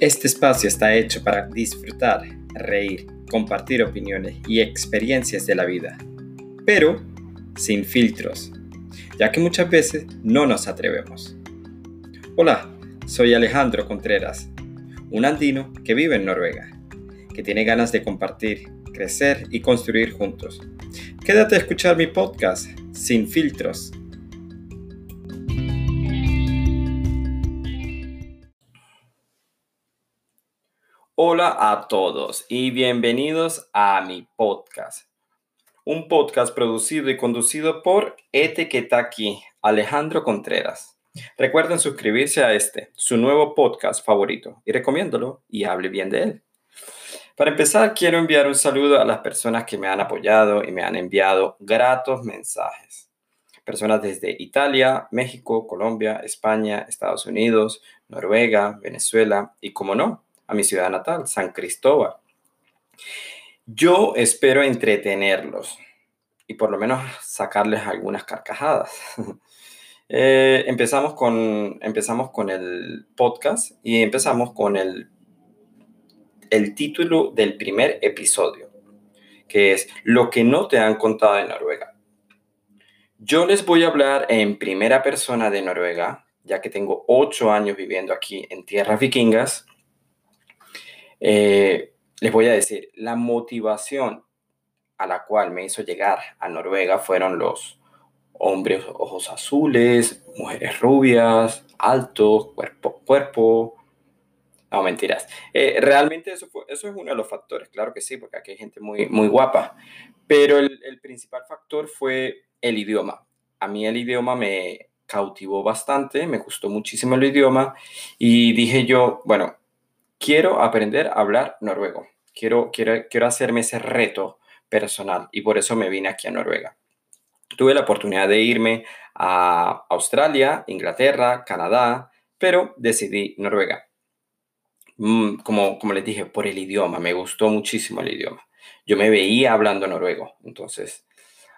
Este espacio está hecho para disfrutar, reír, compartir opiniones y experiencias de la vida, pero sin filtros, ya que muchas veces no nos atrevemos. Hola, soy Alejandro Contreras, un andino que vive en Noruega, que tiene ganas de compartir, crecer y construir juntos. Quédate a escuchar mi podcast sin filtros Hola a todos y bienvenidos a mi podcast. Un podcast producido y conducido por Etiquetaki Alejandro Contreras. Recuerden suscribirse a este, su nuevo podcast favorito, y recomiéndolo y hable bien de él. Para empezar, quiero enviar un saludo a las personas que me han apoyado y me han enviado gratos mensajes. Personas desde Italia, México, Colombia, España, Estados Unidos, Noruega, Venezuela y, como no, a mi ciudad natal, San Cristóbal. Yo espero entretenerlos y por lo menos sacarles algunas carcajadas. Eh, empezamos, con, empezamos con el podcast y empezamos con el, el título del primer episodio, que es Lo que no te han contado de Noruega. Yo les voy a hablar en primera persona de Noruega, ya que tengo ocho años viviendo aquí en tierras vikingas eh, les voy a decir, la motivación a la cual me hizo llegar a Noruega fueron los hombres ojos azules, mujeres rubias, altos, cuerpo, cuerpo. No, mentiras. Eh, realmente eso, eso es uno de los factores, claro que sí, porque aquí hay gente muy, muy guapa. Pero el, el principal factor fue el idioma. A mí el idioma me cautivó bastante, me gustó muchísimo el idioma y dije yo, bueno, quiero aprender a hablar noruego. Quiero, quiero, quiero hacerme ese reto personal y por eso me vine aquí a Noruega. Tuve la oportunidad de irme a Australia, Inglaterra, Canadá, pero decidí Noruega. Mm, como, como les dije, por el idioma, me gustó muchísimo el idioma. Yo me veía hablando noruego, entonces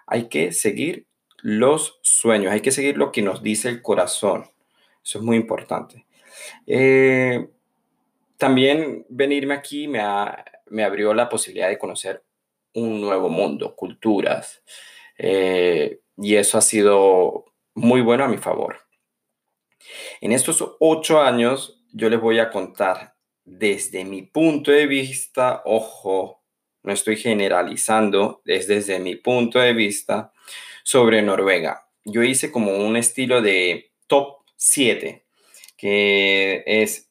hay que seguir los sueños, hay que seguir lo que nos dice el corazón. Eso es muy importante. Eh, también venirme aquí me, me abrió la posibilidad de conocer un nuevo mundo, culturas, eh, y eso ha sido muy bueno a mi favor. En estos ocho años yo les voy a contar desde mi punto de vista, ojo, no estoy generalizando, es desde mi punto de vista sobre Noruega. Yo hice como un estilo de top 7, que es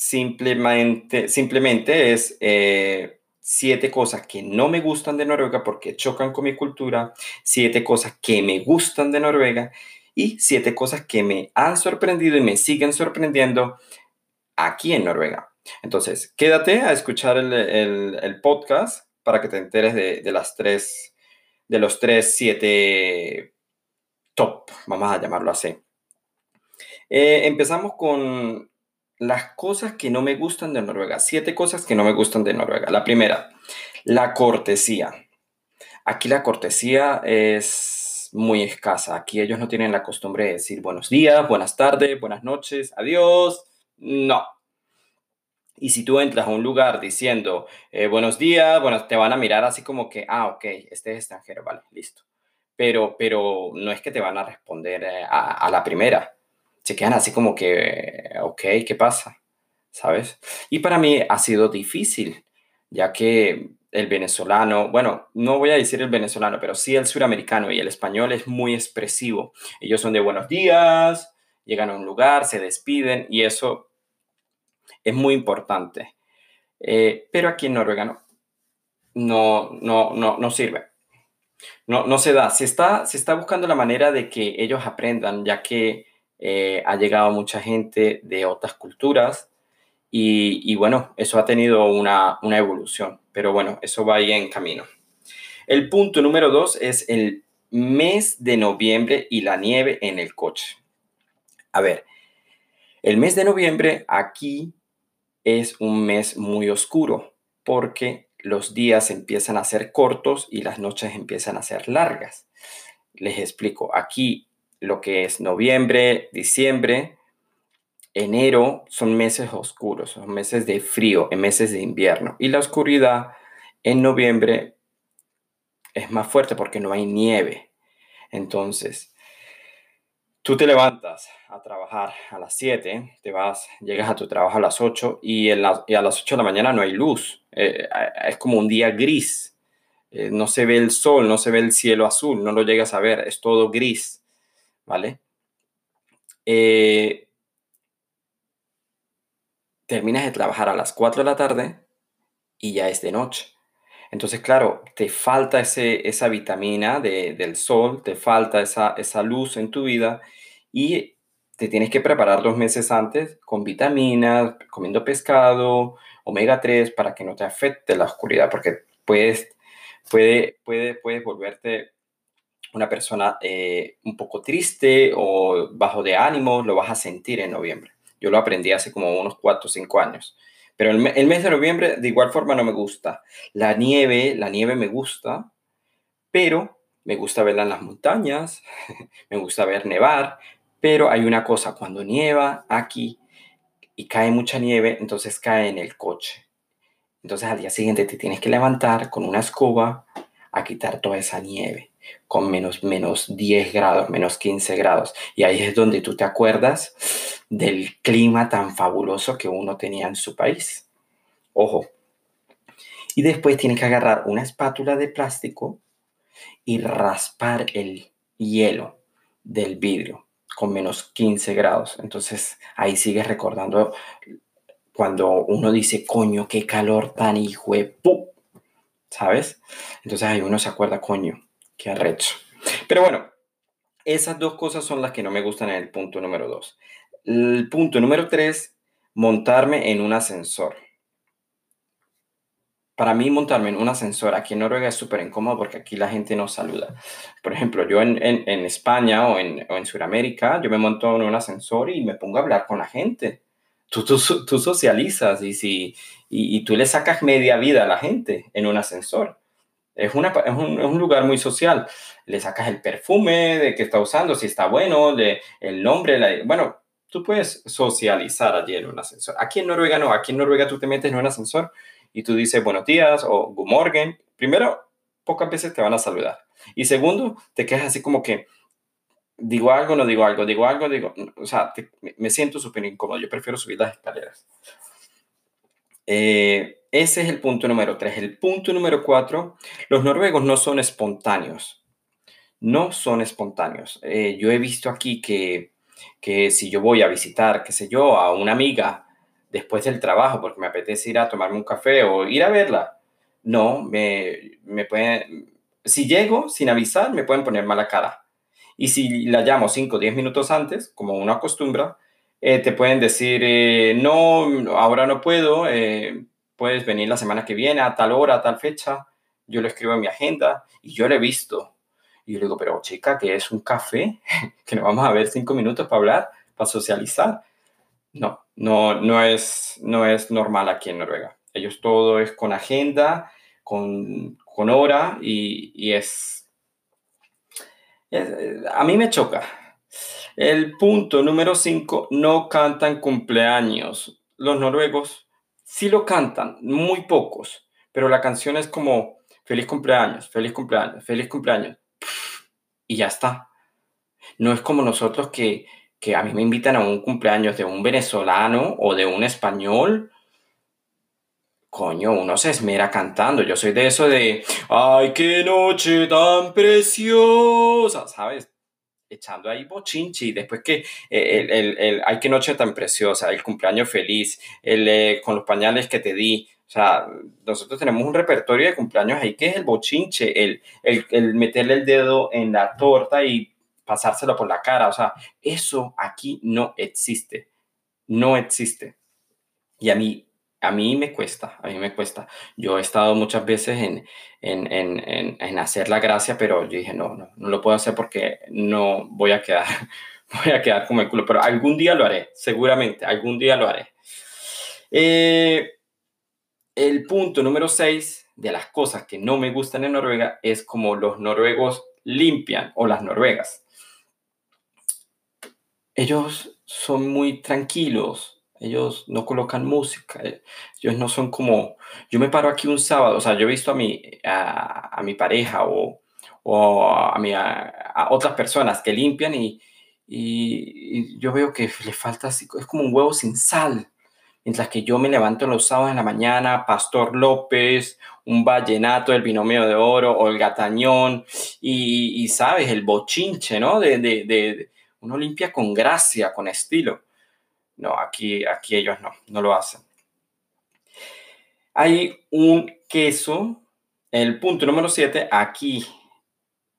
simplemente, simplemente es eh, siete cosas que no me gustan de Noruega porque chocan con mi cultura, siete cosas que me gustan de Noruega y siete cosas que me han sorprendido y me siguen sorprendiendo aquí en Noruega. Entonces, quédate a escuchar el, podcast para que te enteres de, las tres, de los tres, siete top, vamos a llamarlo así. Eh, empezamos con las cosas que no me gustan de Noruega. Siete cosas que no me gustan de Noruega. La primera, la cortesía. Aquí la cortesía es muy escasa. Aquí ellos no tienen la costumbre de decir buenos días, buenas tardes, buenas noches, adiós. No. Y si tú entras a un lugar diciendo eh, buenos días, bueno, te van a mirar así como que, ah, ok, este es extranjero, vale, listo. Pero, pero no es que te van a responder eh, a la primera se quedan así como que, ok, ¿qué pasa? ¿Sabes? Y para mí ha sido difícil, ya que el venezolano, bueno, no voy a decir el venezolano, pero sí el suramericano y el español es muy expresivo. Ellos son de buenos días, llegan a un lugar, se despiden y eso es muy importante. Eh, pero aquí en Noruega no, no, no, no, no sirve. No, no se da. Se está, se está buscando la manera de que ellos aprendan, ya que eh, ha llegado mucha gente de otras culturas y, bueno, eso ha tenido una, evolución, pero bueno, eso va ahí en camino. El punto número dos es el mes de noviembre y la nieve en el coche. A ver, el mes de noviembre aquí es un mes muy oscuro porque los días empiezan a ser cortos y las noches empiezan a ser largas. Les explico, aquí lo que es noviembre, diciembre, enero son meses oscuros, son meses de frío, en meses de invierno. Y la oscuridad en noviembre es más fuerte porque no hay nieve. Entonces, tú te levantas a trabajar a las 7, te vas, llegas a tu trabajo a las 8 y, a las 8 de la mañana no hay luz. Eh, es como un día gris. Eh, no se ve el sol, no se ve el cielo azul, no lo llegas a ver, es todo gris. ¿Vale? Eh, terminas de trabajar a las 4 de la tarde y ya es de noche. Entonces, claro, te falta ese, esa vitamina del sol, te falta esa, esa luz en tu vida y te tienes que preparar dos meses antes con vitaminas, comiendo pescado, omega 3, para que no te afecte la oscuridad, porque puedes, puede, puede, puedes volverte una persona eh, un poco triste o bajo de ánimo, lo vas a sentir en noviembre. Yo lo aprendí hace como unos 4 o 5 años. Pero el, el, mes de noviembre de igual forma no me gusta. La nieve, la nieve me gusta, pero me gusta verla en las montañas, me gusta ver nevar, pero hay una cosa, cuando nieva aquí y cae mucha nieve, entonces cae en el coche. Entonces al día siguiente te tienes que levantar con una escoba a quitar toda esa nieve con menos, menos 10 grados, menos 15 grados. Y ahí es donde tú te acuerdas del clima tan fabuloso que uno tenía en su país. Ojo. Y después tienes que agarrar una espátula de plástico y raspar el hielo del vidrio con menos 15 grados. Entonces ahí sigues recordando cuando uno dice, coño, qué calor tan hijo de ¿Sabes? Entonces ahí uno se acuerda, coño, qué arrecho. Pero bueno, esas dos cosas son las que no me gustan en el punto número dos. El punto número tres, montarme en un ascensor. Para mí montarme en un ascensor aquí en Noruega es súper incómodo porque aquí la gente no saluda. Por ejemplo, yo en, en, España o en, o en Sudamérica, yo me monto en un ascensor y me pongo a hablar con la gente. Tú, tú, tú socializas y, si, y, y, tú le sacas media vida a la gente en un ascensor. Es, una, es, un, es un lugar muy social. Le sacas el perfume de que está usando, si está bueno, de, el nombre, la, bueno, tú puedes socializar allí en un ascensor. Aquí en Noruega no, aquí en Noruega tú te metes en un ascensor y tú dices buenos días o good morning. Primero, pocas veces te van a saludar. Y segundo, te quedas así como que digo algo, no digo algo, digo algo, digo, o sea, me siento súper incómodo. Yo prefiero subir las escaleras. Eh, ese es el punto número tres. El punto número cuatro, los noruegos no son espontáneos. No son espontáneos. Eh, yo he visto aquí que que si yo voy a visitar, qué sé yo, a una amiga después del trabajo porque me apetece ir a tomarme un café o ir a verla, no, me, me pueden, si llego sin avisar, me pueden poner mala cara. Y si la llamo 5 o 10 minutos antes, como uno acostumbra, eh, te pueden decir, eh, no, ahora no puedo, puedes venir la semana que viene a tal hora, a tal fecha. Yo lo escribo en mi agenda y yo lo he visto. Y yo le digo, pero chica, que es un café? que nos vamos a ver cinco minutos para hablar, para socializar. No, no, no es, no es normal aquí en Noruega. Ellos todo es con agenda, con, con hora y, y es, es, A mí me choca. El punto número cinco, no cantan cumpleaños. Los noruegos sí lo cantan, muy pocos, pero la canción es como feliz cumpleaños, feliz cumpleaños, feliz cumpleaños y ya está. No es como nosotros que, que a mí me invitan a un cumpleaños de un venezolano o de un español. Coño, uno se esmera cantando. Yo soy de eso de, ay, qué noche tan preciosa, ¿sabes? Echando ahí bochinchi. Y después que, eh, el, el, el, ay, qué noche tan preciosa, el cumpleaños feliz, el, eh, con los pañales que te di. O sea, nosotros tenemos un repertorio de cumpleaños ahí que es el bochinche, el, el, el, meterle el dedo en la torta y pasárselo por la cara. O sea, eso aquí no existe. No existe. Y a mí, a mí me cuesta, a mí me cuesta. Yo he estado muchas veces en, en, en, en hacer la gracia, pero yo dije, no, no, no lo puedo hacer porque no voy a quedar, voy a quedar como el culo. Pero algún día lo haré, seguramente, algún día lo haré. Eh, el punto número 6 de las cosas que no me gustan en Noruega es como los noruegos limpian o las noruegas. Ellos son muy tranquilos, ellos no colocan música, eh, ellos no son como, yo me paro aquí un sábado, o sea, yo he visto a mi, a, mi pareja o, a, mi, a, otras personas que limpian y, y, yo veo que le falta así, es como un huevo sin sal. Mientras que yo me levanto los sábados en la mañana, Pastor López, un vallenato del binomio de oro, o el gatañón, y, sabes, el bochinche, ¿no? De, de, de, uno limpia con gracia, con estilo. No, aquí, aquí ellos no, no lo hacen. Hay un queso, el punto número 7, aquí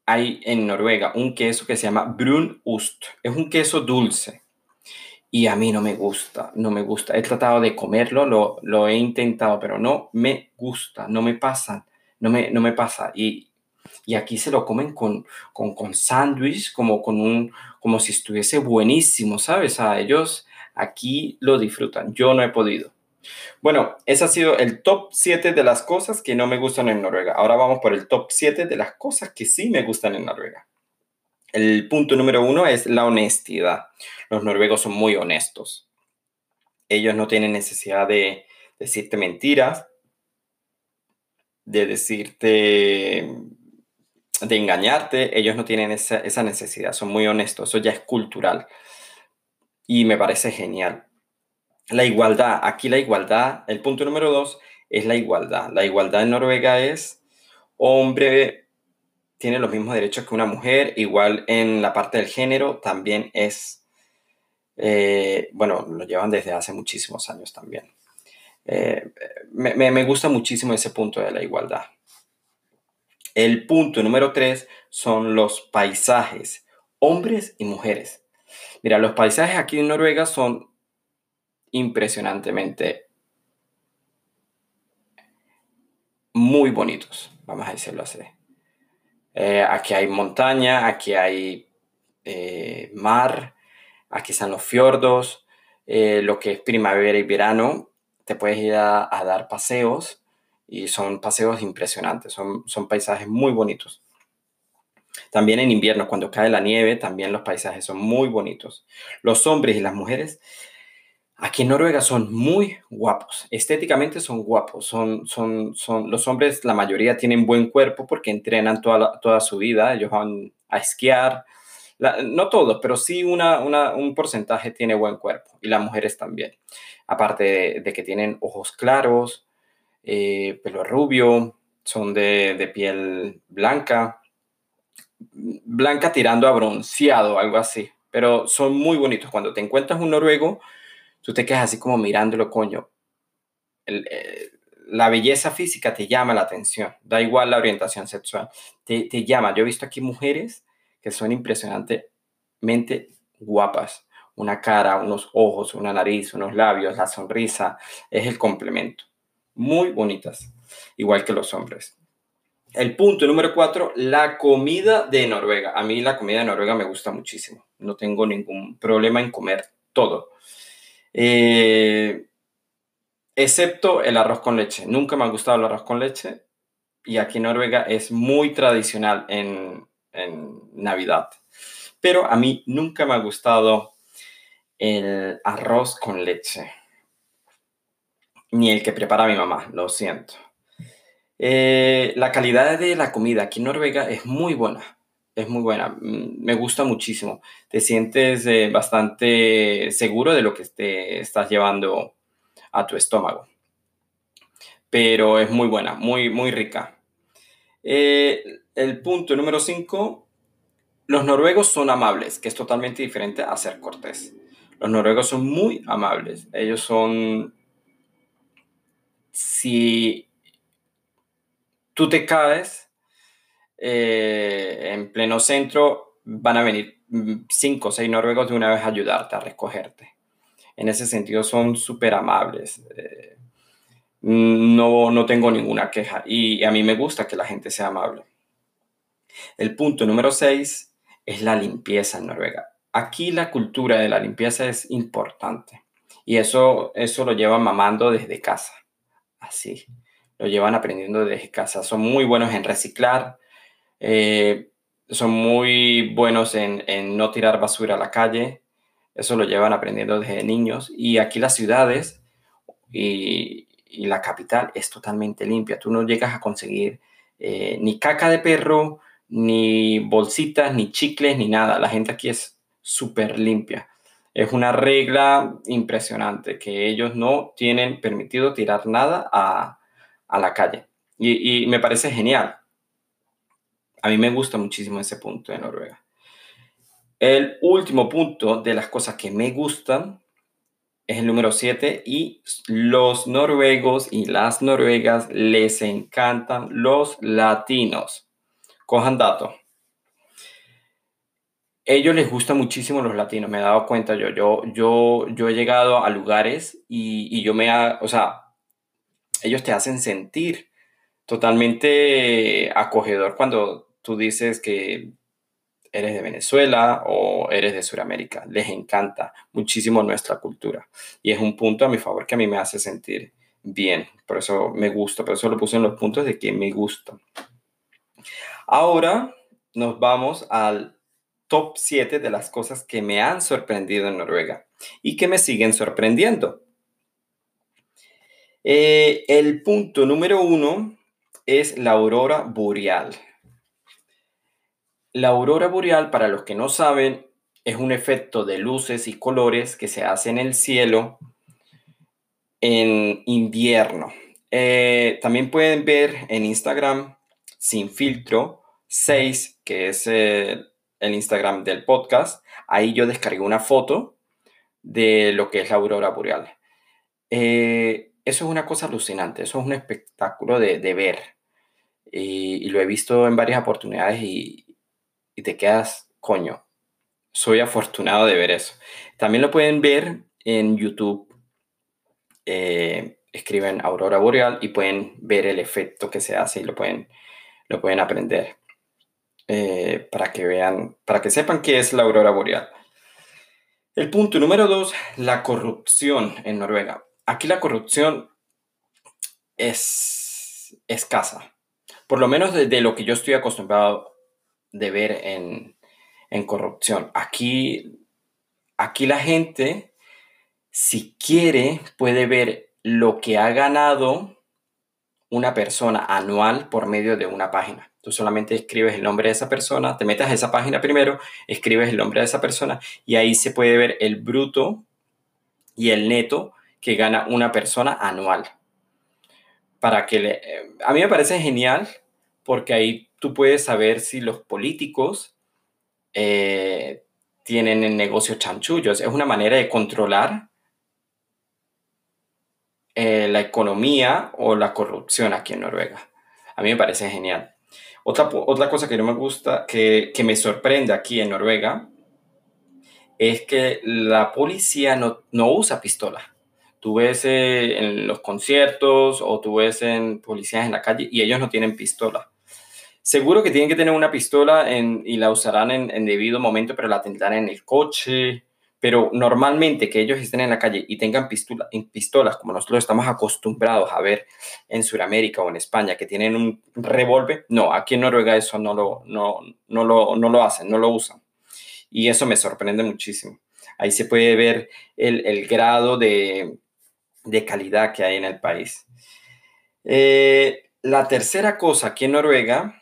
hay en Noruega un queso que se llama Brunost. Es un queso dulce. Y a mí no me gusta, no me gusta. He tratado de comerlo, lo, lo he intentado, pero no me gusta, no me pasa, no me, no me pasa. Y, y aquí se lo comen con, con, con sándwich, como, con como si estuviese buenísimo, ¿sabes? A ellos aquí lo disfrutan. Yo no he podido. Bueno, ese ha sido el top 7 de las cosas que no me gustan en Noruega. Ahora vamos por el top 7 de las cosas que sí me gustan en Noruega. El punto número uno es la honestidad. Los noruegos son muy honestos. Ellos no tienen necesidad de decirte mentiras, de decirte, de engañarte. Ellos no tienen esa, esa necesidad, son muy honestos. Eso ya es cultural. Y me parece genial. La igualdad, aquí la igualdad, el punto número dos es la igualdad. La igualdad en Noruega es hombre tiene los mismos derechos que una mujer, igual en la parte del género también es, eh, bueno, lo llevan desde hace muchísimos años también. Eh, me, me, gusta muchísimo ese punto de la igualdad. El punto número tres son los paisajes, hombres y mujeres. Mira, los paisajes aquí en Noruega son impresionantemente muy bonitos, vamos a decirlo así. Eh, aquí hay montaña, aquí hay eh, mar, aquí están los fiordos, eh, lo que es primavera y verano, te puedes ir a, dar paseos y son paseos impresionantes, son, son paisajes muy bonitos. También en invierno, cuando cae la nieve, también los paisajes son muy bonitos. Los hombres y las mujeres Aquí en Noruega son muy guapos, estéticamente son guapos, son, son, son, los hombres, la mayoría tienen buen cuerpo porque entrenan toda, toda su vida, ellos van a esquiar, no todos, pero sí una, un porcentaje tiene buen cuerpo y las mujeres también, aparte de, que tienen ojos claros, eh, pelo rubio, son de, de piel blanca, blanca tirando a bronceado, algo así, pero son muy bonitos. Cuando te encuentras un noruego, tú te quedas así como mirándolo, coño. Eh, la belleza física te llama la atención, da igual la orientación sexual, te, te llama. Yo he visto aquí mujeres que son impresionantemente guapas. Una cara, unos ojos, una nariz, unos labios, la sonrisa, es el complemento. Muy bonitas, igual que los hombres. El punto número cuatro, la comida de Noruega. A mí la comida de Noruega me gusta muchísimo. No tengo ningún problema en comer todo. Eh, excepto el arroz con leche. Nunca me ha gustado el arroz con leche y aquí en Noruega es muy tradicional en, Navidad. Pero a mí nunca me ha gustado el arroz con leche. Ni el que prepara mi mamá, lo siento. Eh, la calidad de la comida aquí en Noruega es muy buena es muy buena, mm, me gusta muchísimo. Te sientes eh, bastante seguro de lo que te estás llevando a tu estómago. Pero es muy buena, muy, muy rica. Eh, el punto número 5, los noruegos son amables, que es totalmente diferente a ser cortés. Los noruegos son muy amables. Ellos son... Si tú te caes, eh, en pleno centro, van a venir cinco o seis noruegos de una vez a ayudarte, a recogerte. En ese sentido son súper amables. Eh, no, no tengo ninguna queja y a mí me gusta que la gente sea amable. El punto número seis es la limpieza en Noruega. Aquí la cultura de la limpieza es importante y eso, eso lo llevan mamando desde casa. Así, lo llevan aprendiendo desde casa. Son muy buenos en reciclar, eh, son muy buenos en, no tirar basura a la calle, Eso lo llevan aprendiendo desde niños. Y aquí las ciudades y, la capital es totalmente limpia. Tú no llegas a conseguir eh, ni caca de perro, ni bolsitas, ni chicles, ni nada. La gente aquí es súper limpia. Es una regla impresionante que ellos no tienen permitido tirar nada a, la calle. Y, me parece genial. A mí me gusta muchísimo ese punto de Noruega. El último punto de las cosas que me gustan es el número 7 y los noruegos y las noruegas les encantan los latinos. Cojan datos ellos les gusta muchísimo los latinos, me he dado cuenta yo. Yo, yo, yo he llegado a lugares y, yo me, ha, o sea, ellos te hacen sentir totalmente acogedor cuando tú dices que eres de Venezuela o eres de Sudamérica. Les encanta muchísimo nuestra cultura. Y es un punto a mi favor que a mí me hace sentir bien. Por eso me gusta, por eso lo puse en los puntos de que me gusta. Ahora nos vamos al top 7 de las cosas que me han sorprendido en Noruega y que me siguen sorprendiendo. Eh, el punto número uno es la aurora boreal. La aurora boreal, para los que no saben, es un efecto de luces y colores que se hace en el cielo en invierno. Eh, también pueden ver en Instagram sin filtro 6, que es el el Instagram del podcast. Ahí yo descargué una foto de lo que es la aurora boreal. Eh, eso es una cosa alucinante, eso es un espectáculo de, ver. Y, lo he visto en varias oportunidades y, te quedas, coño, soy afortunado de ver eso. También lo pueden ver en YouTube. Eh, escriben aurora boreal y pueden ver el efecto que se hace y lo pueden, lo pueden aprender. Eh, para que vean, para que sepan qué es la aurora boreal. El punto número dos, la corrupción en Noruega. Aquí la corrupción es escasa, por lo menos desde lo que yo estoy acostumbrado de ver en, en corrupción. Aquí, aquí la gente, si quiere, puede ver lo que ha ganado una persona anual por medio de una página. Tú solamente escribes el nombre de esa persona, te metes a esa página primero, escribes el nombre de esa persona y ahí se puede ver el bruto y el neto que gana una persona anual. Para que le, eh, a mí me parece genial porque ahí tú puedes saber si los políticos eh, tienen el negocio chanchullos. Es una manera de controlar eh, la economía o la corrupción aquí en Noruega. A mí me parece genial. Otra, otra cosa que no me gusta, que, que me sorprende aquí en Noruega, es que la policía no, no usa pistola. Tú ves eh, en los conciertos o tú ves en policías en la calle y ellos no tienen pistola. Seguro que tienen que tener una pistola en, y la usarán en, en debido momento, pero la tendrán en el coche pero normalmente que ellos estén en la calle y tengan pistola, pistolas, como nosotros estamos acostumbrados a ver en Sudamérica o en España, que tienen un revólver, no, aquí en Noruega eso no lo, no, no, lo, no lo hacen, no lo usan. Y eso me sorprende muchísimo. Ahí se puede ver el, el grado de, de, calidad que hay en el país. Eh, la tercera cosa aquí en Noruega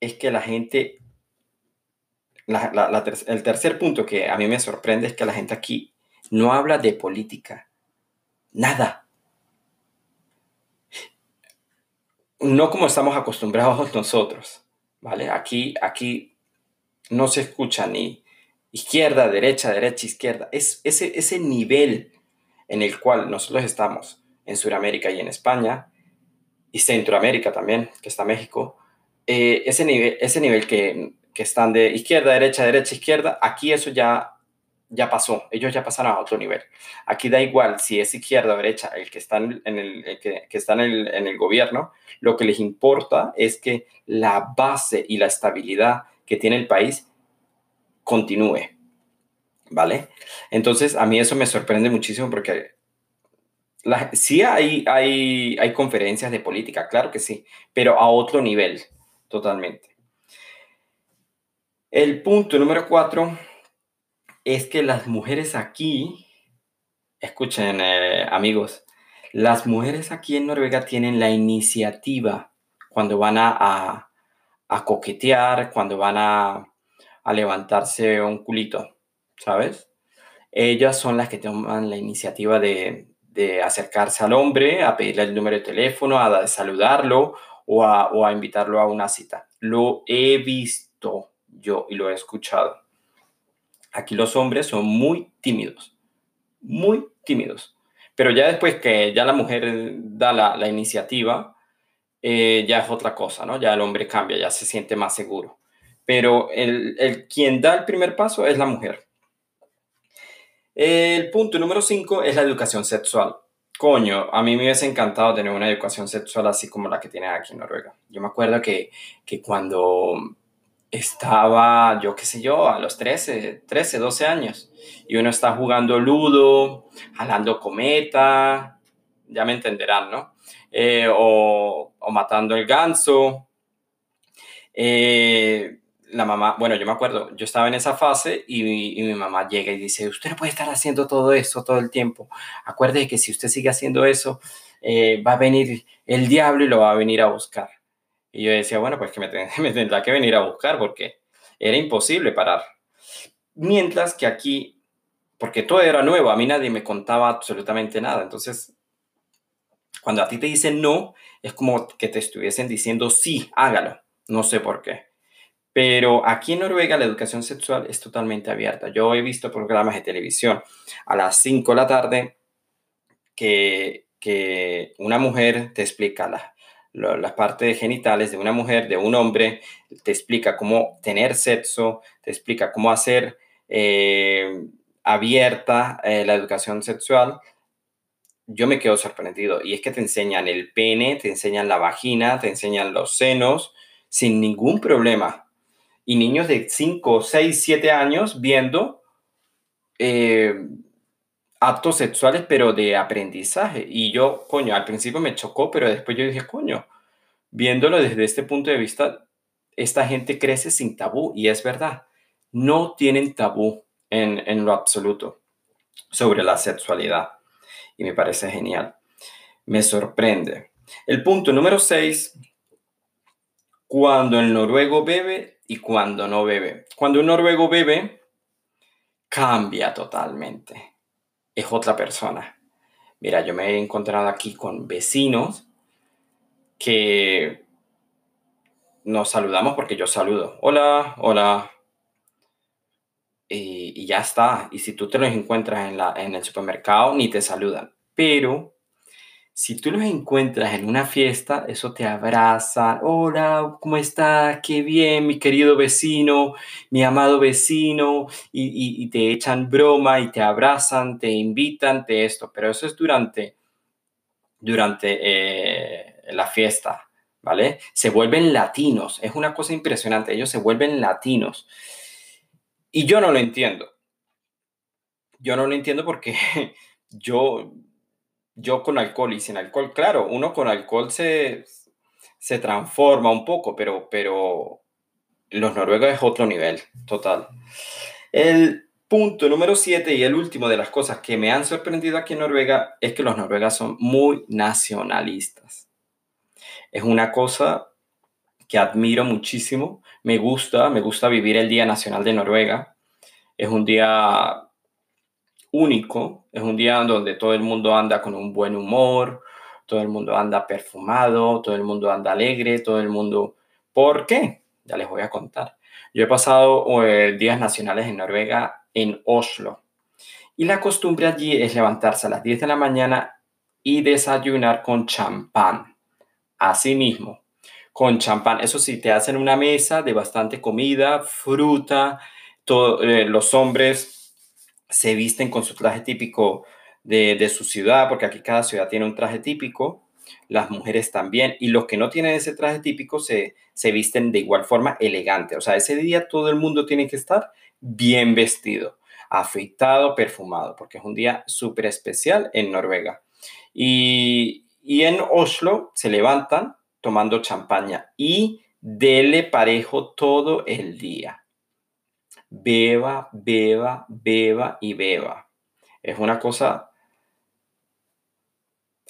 es que la gente el tercer punto que a mí me sorprende es que la gente aquí no habla de política. Nada. No como estamos acostumbrados nosotros, ¿vale? Aquí, aquí no se escucha ni izquierda, derecha, derecha, izquierda. Es ese, ese nivel en el cual nosotros estamos en Sudamérica y en España, y Centroamérica también, que está México, eh, ese, nivel, ese nivel que que están de izquierda, derecha, derecha, izquierda, aquí eso ya, ya pasó, ellos ya pasaron a otro nivel. Aquí da igual si es izquierda o derecha el que está en el, que, el, en el gobierno, lo que les importa es que la base y la estabilidad que tiene el país continúe. ¿Vale? Entonces, a mí eso me sorprende muchísimo porque sí hay, hay, hay conferencias de política, claro que sí, pero a otro nivel, totalmente. El punto número cuatro es que las mujeres aquí, escuchen eh, amigos, las mujeres aquí en Noruega tienen la iniciativa cuando van a, coquetear, cuando van a, a levantarse un culito, ¿sabes? Ellas son las que toman la iniciativa de, acercarse al hombre, a pedirle el número de teléfono, a saludarlo o a, o a invitarlo a una cita. Lo he visto yo y lo he escuchado. Aquí los hombres son muy tímidos, muy tímidos. Pero ya después que ya la mujer da la, iniciativa, eh, ya es otra cosa, ¿no? Ya el hombre cambia, ya se siente más seguro. Pero el, el quien da el primer paso es la mujer. El punto número 5 es la educación sexual. Coño, a mí me hubiese encantado tener una educación sexual así como la que tienen aquí en Noruega. Yo me acuerdo que, que cuando estaba, yo qué sé yo, a los 13, 13, 12 años, y uno está jugando ludo, jalando cometa, ya me entenderán, ¿no? Eh, o, o, matando el ganso. Eh, la mamá, bueno, yo me acuerdo, yo estaba en esa fase y mi, mamá llega y dice, usted puede estar haciendo todo eso todo el tiempo. Acuerde que si usted sigue haciendo eso, eh, va a venir el diablo y lo va a venir a buscar. Y yo decía, bueno, pues que me, me tendrá que venir a buscar porque era imposible parar. Mientras que aquí, porque todo era nuevo, a mí nadie me contaba absolutamente nada. Entonces, cuando a ti te dicen no, es como que te estuviesen diciendo sí, hágalo. No sé por qué. Pero aquí en Noruega la educación sexual es totalmente abierta. Yo he visto programas de televisión a las 5 de la tarde que, que una mujer te explica la, las partes genitales de una mujer, de un hombre, te explica cómo tener sexo, te explica cómo hacer eh, abierta eh, la educación sexual, yo me quedo sorprendido. Y es que te enseñan el pene, te enseñan la vagina, te enseñan los senos, sin ningún problema. Y niños de 5, 6, 7 años viendo eh, actos sexuales, pero de aprendizaje. Y yo, coño, al principio me chocó, pero después yo dije, coño, viéndolo desde este punto de vista, esta gente crece sin tabú. Y es verdad, no tienen tabú en, en lo absoluto sobre la sexualidad. Y me parece genial. Me sorprende. El punto número 6, cuando el noruego bebe y cuando no bebe. Cuando un noruego bebe, cambia totalmente es otra persona. Mira, yo me he encontrado aquí con vecinos que nos saludamos porque yo saludo. Hola, hola. Y, ya está. Y si tú te los encuentras en, la, en el supermercado, ni te saludan. Pero si tú los encuentras en una fiesta, eso te abraza. Hola, ¿cómo está? Qué bien, mi querido vecino, mi amado vecino. Y, te echan broma y te abrazan, te invitan, te esto. Pero eso es durante, durante eh, la fiesta, ¿vale? Se vuelven latinos. Es una cosa impresionante. Ellos se vuelven latinos. Y yo no lo entiendo. Yo no lo entiendo porque yo yo con alcohol y sin alcohol, claro, uno con alcohol se, se transforma un poco, pero, pero los noruegos es otro nivel, total. El punto número siete y el último de las cosas que me han sorprendido aquí en Noruega es que los noruegas son muy nacionalistas. Es una cosa que admiro muchísimo, me gusta, me gusta vivir el Día Nacional de Noruega. Es un día único, es un día donde todo el mundo anda con un buen humor, todo el mundo anda perfumado, todo el mundo anda alegre, todo el mundo... ¿Por qué? Ya les voy a contar. Yo he pasado eh, días nacionales en Noruega, en Oslo, y la costumbre allí es levantarse a las 10 de la mañana y desayunar con champán. Así mismo, con champán. Eso sí, te hacen una mesa de bastante comida, fruta, todos eh, los hombres se visten con su traje típico de, su ciudad, porque aquí cada ciudad tiene un traje típico, las mujeres también, y los que no tienen ese traje típico se, se visten de igual forma elegante. O sea, ese día todo el mundo tiene que estar bien vestido, afeitado, perfumado, porque es un día súper especial en Noruega. Y, y en Oslo se levantan tomando champaña y dele parejo todo el día. Beba, beba, beba y beba. Es una cosa,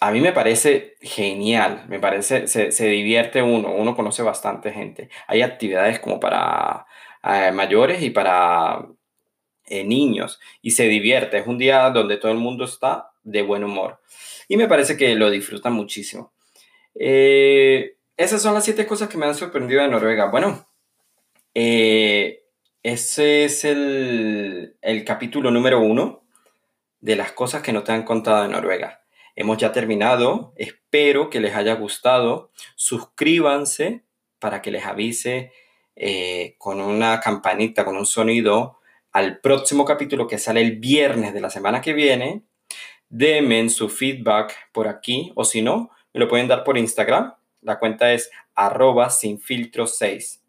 a mí me parece genial, me parece, se, divierte uno, uno conoce bastante gente. Hay actividades como para eh, mayores y para eh, niños y se divierte. Es un día donde todo el mundo está de buen humor y me parece que lo disfrutan muchísimo. Eh, esas son las siete cosas que me han sorprendido de Noruega. Bueno, eh, ese es el, el capítulo número uno de las cosas que no te han contado de Noruega. Hemos ya terminado. Espero que les haya gustado. Suscríbanse para que les avise eh, con una campanita, con un sonido, al próximo capítulo que sale el viernes de la semana que viene. Denme su feedback por aquí o si no, me lo pueden dar por Instagram. La cuenta es arroba sin filtro 6.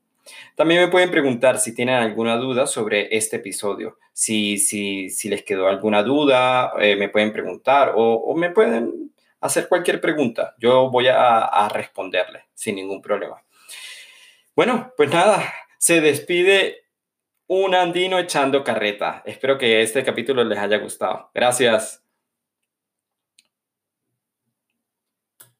También me pueden preguntar si tienen alguna duda sobre este episodio. Si, si, si les quedó alguna duda, eh, me pueden preguntar o, me pueden hacer cualquier pregunta. Yo voy a, a responderle sin ningún problema. Bueno, pues nada, se despide un andino echando carreta. Espero que este capítulo les haya gustado. Gracias.